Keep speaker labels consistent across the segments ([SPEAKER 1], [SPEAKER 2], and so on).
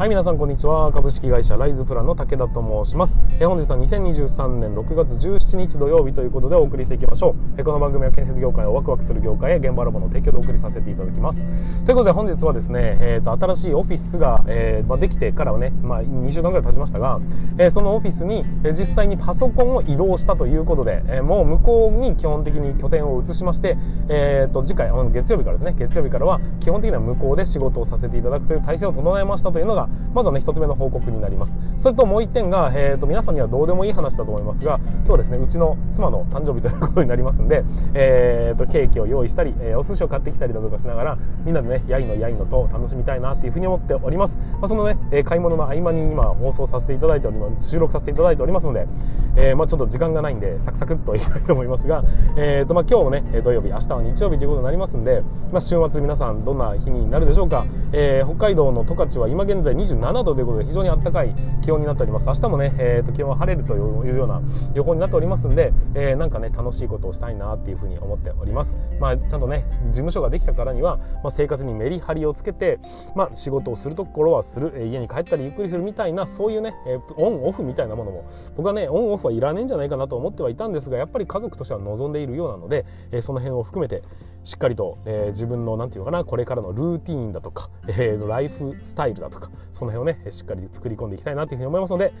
[SPEAKER 1] はい皆さんこんにちは。株式会社ライズプランの武田と申します。え本日は2023年6月17日土曜日ということでお送りしていきましょう。えこの番組は建設業界をワクワクする業界へ現場ラボの提供でお送りさせていただきます。ということで本日はですね、えーと、新しいオフィスが、えーまあ、できてからはね、まあ、2週間ぐらい経ちましたが、えー、そのオフィスに、え実際にパソコンを移動したということで、えー、もう向こうに基本的に拠点を移しまして、えーと、次回あの月曜日からですね月曜日からは基本的には向こうで仕事をさせていただくという体制を整えましたというのがまずはね1つ目の報告になります。それともう1点が、えーと、皆さんにはどうでもいい話だと思いますが今日はですねうちの妻の誕生日ということになりますんで、えーと、ケーキを用意したり、えー、お寿司を買ってきたりだとかしながらみんなでねやいのやいのと楽しみたいなっていうふうに思っております、まあ、そのね、え買い物の合間に今放送させていただいております収録させていただいておりますので、えー、まあ、ちょっと時間がないんでサクサクっと言いたいと思いますが、えーとまあ、今日ね土曜日明日は日曜日ということになりますんで、まあ、週末皆さんどんな日になるでしょうか、えー、北海道の十勝は今現在27度ということで非常に暖かい気温になっております。明日もね、えー、と気温は晴れるというような予報になっておりますんで、えー、なんかね楽しいことをしたいなっていうふうに思っております。まあちゃんとね事務所ができたからには、まあ、生活にメリハリをつけて、まあ、仕事をするところはする、家に帰ったりゆっくりするみたいなそういうね、えー、オンオフみたいなものも僕はねオンオフはいらねえんじゃないかなと思ってはいたんですがやっぱり家族としては望んでいるようなので、えー、その辺を含めてしっかりと、えー、自分の何て言うのかなこれからのルーティーンだとか、えー、ライフスタイルだとかその辺をねしっかり作り込んでいきたいなというふうに思いますので、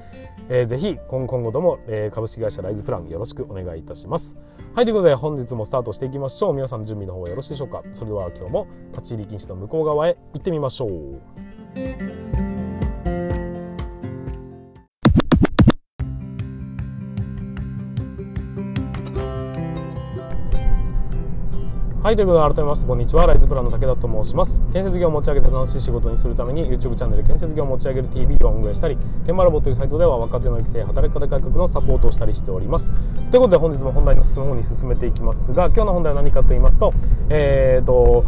[SPEAKER 1] えー、ぜひ今後とも、えー、株式会社ライズプランよろしくお願いいたします。はいということで本日もスタートしていきましょう。皆さん準備の方よろしいでしょうか。それでは今日も立ち入り禁止の向こう側へ行ってみましょう。はい、ということで改めましてこんにちは。ライズプランの武田と申します。建設業を持ち上げて楽しい仕事にするために YouTube チャンネル建設業を持ち上げる TV を運営したり、現場ラボというサイトでは若手の育成、働き方改革のサポートをしたりしております。ということで本日も本題の進む方に進めていきますが、今日の本題は何かと言いますと、えーと、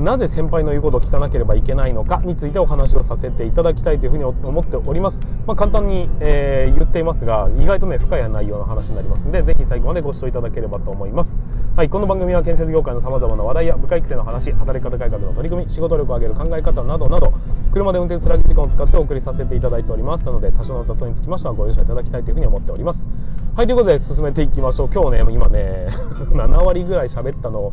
[SPEAKER 1] なぜ先輩の言うことを聞かなければいけないのかについてお話をさせていただきたいというふうに思っております。まあ、簡単に、えー、言っていますが、意外とね、深い内容の話になりますので、ぜひ最後までご視聴いただければと思います。はい、この番組は建設業界の様々な話題や部下育成の話、働き方改革の取り組み、仕事力を上げる考え方などなど、車で運転する時間を使ってお送りさせていただいております。なので、多少の雑音につきましてはご容赦いただきたいというふうに思っております。はい、ということで進めていきましょう。今日ね、今ね、7割ぐらい喋ったのを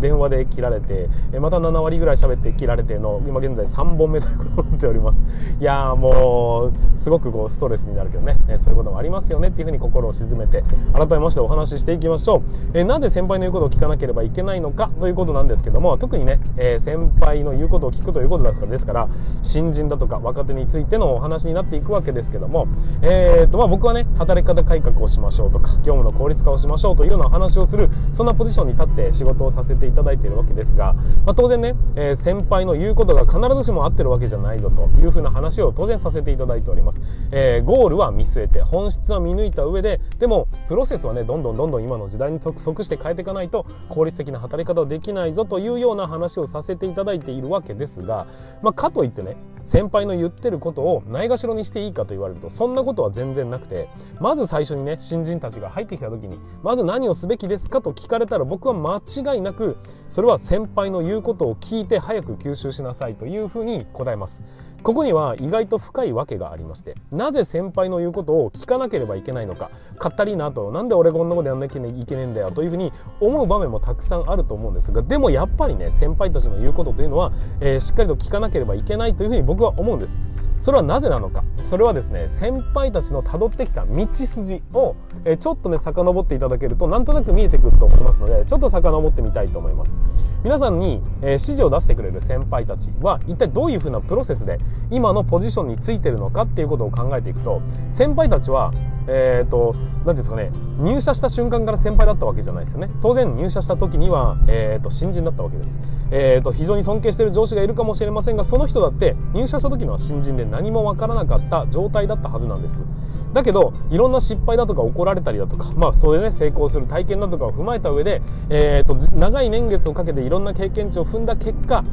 [SPEAKER 1] 電話で切られて、また7割ぐらい喋って切られての今現在3本目ということになっております。いやーもうすごくこうストレスになるけどね、えそういうこともありますよねっていうふうに心を沈めて改めましてお話ししていきましょう、え、なぜ先輩の言うことを聞かなければいけないのかということなんですけども特にね、え、先輩の言うことを聞くということだからですから新人だとか若手についてのお話になっていくわけですけども、えーとまあ、僕はね働き方改革をしましょうとか業務の効率化をしましょうというような話をするそんなポジションに立って仕事をさせていただいているわけですが、まあ、当然ね、えー、先輩の言うことが必ずしも合ってるわけじゃないぞというふうな話を当然させていただいております、えー、ゴールは見据えて本質は見抜いた上ででもプロセスはねどんどんどんどん今の時代に即して変えていかないと効率的な働き方をできないぞというような話をさせていただいているわけですが、まあ、かといってね先輩の言ってることをないがしろにしていいかと言われるとそんなことは全然なくてまず最初にね新人たちが入ってきた時にまず何をすべきですかと聞かれたら僕は間違いなくそれは先輩の言うことを聞いて早く吸収しなさいというふうに答えます。ここには意外と深いわけがありましてなぜ先輩の言うことを聞かなければいけないのかかったりなとなんで俺こんなことやんなきゃいけねえんだよというふうに思う場面もたくさんあると思うんですがでもやっぱりね先輩たちの言うことというのは、えー、しっかりと聞かなければいけないというふうに僕は思うんです。それはなぜなのか。それはですね先輩たちの辿ってきた道筋を、えー、ちょっとね遡っていただけるとなんとなく見えてくると思いますのでちょっと遡ってみたいと思います。皆さんに、えー、指示を出してくれる先輩たちは一体どういうふうなプロセスで今のポジションについてるのかっていうことを考えていくと先輩たちはえっ、ー、と何ですかね入社した瞬間から先輩だったわけじゃないですよね。当然入社した時には、えーと、新人だったわけです、えーと、非常に尊敬している上司がいるかもしれませんがその人だって入社した時のは新人で何もわからなかった状態だったはずなんです。だけどいろんな失敗だとか怒られたりだとかまあ当然ね成功する体験だとかを踏まえた上で、えーと長い年月をかけていろんな経験値を踏んだ結果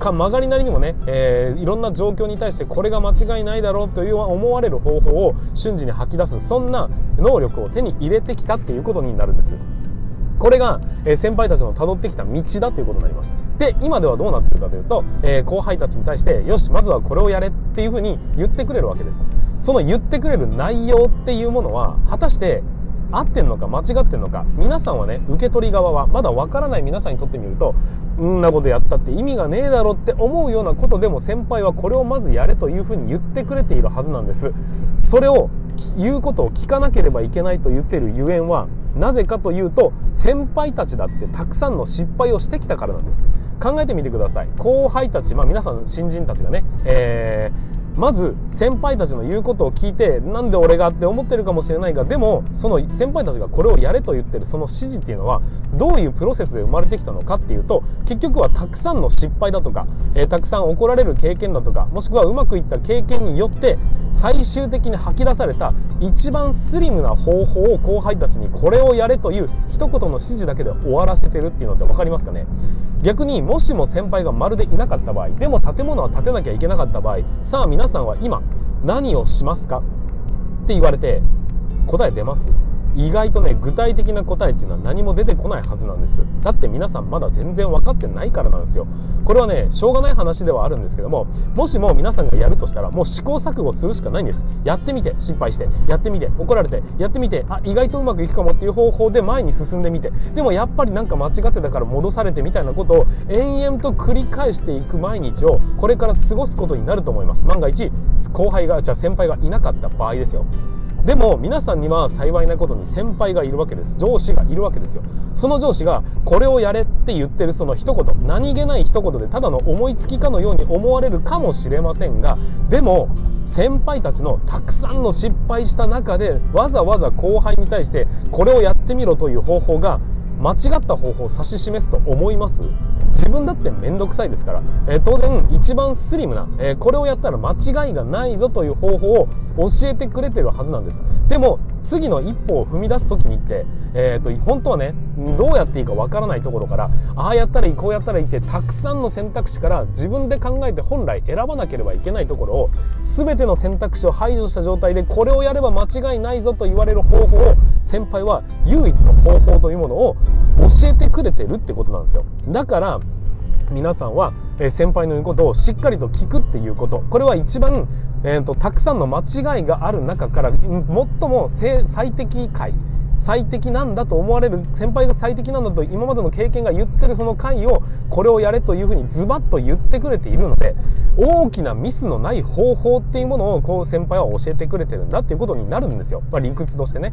[SPEAKER 1] か曲がりなりにもね、えー、いろんな状況に対してこれが間違いないだろうという思われる方法を瞬時に吐き出すそんな能力を手に入れてきたっていうことになるんですよこれが、え、先輩たちの辿ってきた道だということになります。で、今ではどうなってるかというと、えー、後輩たちに対して、よし、まずはこれをやれっていうふうに言ってくれるわけです。その言ってくれる内容っていうものは、果たして合ってんのか間違ってんのか皆さんはね受け取り側はまだわからない皆さんにとってみるとんなことやったって意味がねえだろって思うようなことでも先輩はこれをまずやれというふうに言ってくれているはずなんです。それを言うことを聞かなければいけないと言ってるゆえんはなぜかというと先輩たちだってたくさんの失敗をしてきたからなんです。考えてみてください。後輩たちまあ皆さん新人たちがね、えーまず先輩たちの言うことを聞いてなんで俺がって思ってるかもしれないがでもその先輩たちがこれをやれと言ってるその指示っていうのはどういうプロセスで生まれてきたのかっていうと結局はたくさんの失敗だとか、えー、たくさん怒られる経験だとかもしくはうまくいった経験によって最終的に吐き出された一番スリムな方法を後輩たちにこれをやれという一言の指示だけで終わらせてるっていうのって分かりますかね？逆にもしも先輩がまるでいなかった場合でも建物は建てなきゃいけなかった場合さあ皆さんは今何をしますかって言われて答え出ます意外とね具体的な答えっていうのは何も出てこないはずなんです。だって皆さんまだ全然分かってないからなんですよ。これはねしょうがない話ではあるんですけどももしも皆さんがやるとしたらもう試行錯誤するしかないんです。やってみて失敗して。やってみて怒られて。やってみてあ意外とうまくいくかもっていう方法で前に進んでみて。でもやっぱりなんか間違ってたから戻されてみたいなことを延々と繰り返していく毎日をこれから過ごすことになると思います。万が一後輩がじゃあ先輩がいなかった場合ですよ。でも皆さんには幸いなことに先輩がいるわけです。上司がいるわけですよ。その上司がこれをやれって言ってるその一言何気ない一言でただの思いつきかのように思われるかもしれませんがでも先輩たちのたくさんの失敗した中でわざわざ後輩に対してこれをやってみろという方法が間違った方法を指し示すと思います？自分だって面倒くさいですから、えー、当然一番スリムな、えー、これをやったら間違いがないぞという方法を教えてくれてるはずなんです。でも次の一歩を踏み出す時にって、えーと、本当はねどうやっていいかわからないところからああやったらいいこうやったらいいってたくさんの選択肢から自分で考えて本来選ばなければいけないところを全ての選択肢を排除した状態でこれをやれば間違いないぞと言われる方法を先輩は唯一の方法というものを教えてくれてるってことなんですよ。だから皆さんは、先輩の言うことをしっかりと聞くっていうこと。これは一番、えーと、たくさんの間違いがある中から最も最適解。最適なんだと思われる先輩が最適なんだと今までの経験が言ってるその回をこれをやれというふうにズバッと言ってくれているので大きなミスのない方法っていうものをこう先輩は教えてくれてるんだっていうことになるんですよ、まあ、理屈としてね。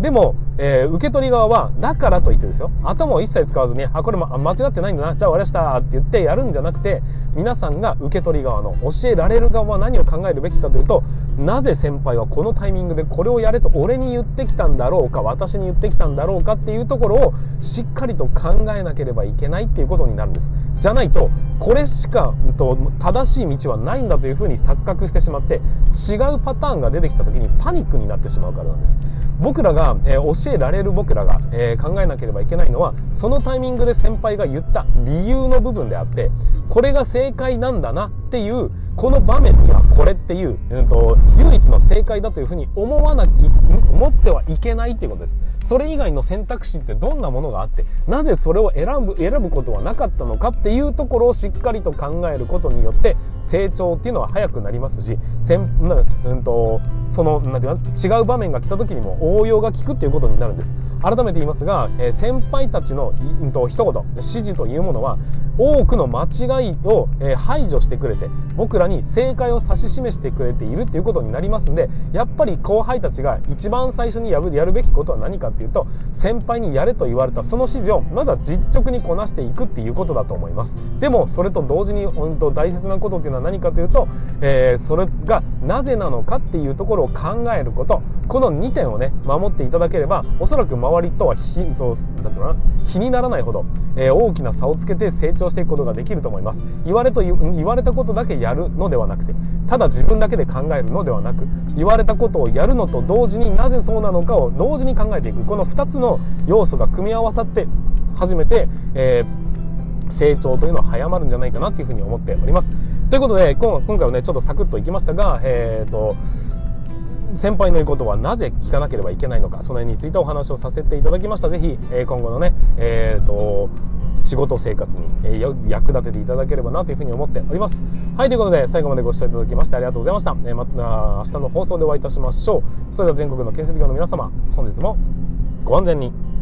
[SPEAKER 1] でも、えー、受け取り側はだからといってですよ。頭を一切使わずにあこれ、ま、間違ってないんだな。じゃあ終わりましたって言ってやるんじゃなくて皆さんが受け取り側の教えられる側は何を考えるべきかというとなぜ先輩はこのタイミングでこれをやれと俺に言ってきたんだろうか私私に言ってきたんだろうかっていうところをしっかりと考えなければいけないっていうことになるんです。じゃないとこれしかと正しい道はないんだというふうに錯覚してしまって違うパターンが出てきた時にパニックになってしまうからなんです。僕らが、えー、教えられる僕らが、えー、考えなければいけないのはそのタイミングで先輩が言った理由の部分であってこれが正解なんだなっていうこの場面にはこれっていう、うんと、唯一の正解だというふうに思わない思ってはいけないっていうことです。それ以外の選択肢ってどんなものがあってなぜそれを選ぶ選ぶことはなかったのかっていうところをしっかりと考えることによって成長っていうのは早くなりますしせん、うんと、そのなんていうか違う場面が来た時にも応用が効くっていうことになるんです。改めて言いますが、えー、先輩たちの、うんと、一言指示というものは多くの間違いを、えー、排除してくれて僕らに正解を指し示してくれているっていうことになりますんでやっぱり後輩たちが一番最初にやるべきことは何かっていうと先輩にやれと言われたその指示をまずは実直にこなしていくっていうことだと思います。でもそれと同時に本当大切なことっていうのは何かというと、えー、それがなぜなのかっていうところを考えること。この2点をね守っていただければおそらく周りとは比そうなんうの比にならないほど、えー、大きな差をつけて成長していくことができると思います。言われと言われたことだけやるのではなくてただ自分だけで考えるのではなく言われたことをやるのと同時になぜそうなのかを同時に考えていくこの2つの要素が組み合わさって初めて、えー、成長というのは早まるんじゃないかなというふうに思っております。ということで今回はねちょっとサクッといきましたが、えーと先輩の言うことはなぜ聞かなければいけないのかその辺についてお話をさせていただきました。是非、え今後のねえーと仕事生活に、え役立てていただければなというふうに思っております。はいということで最後までご視聴いただきましてありがとうございました、えまた明日の放送でお会いいたしましょう。それでは全国の建設業の皆様本日もご安全に。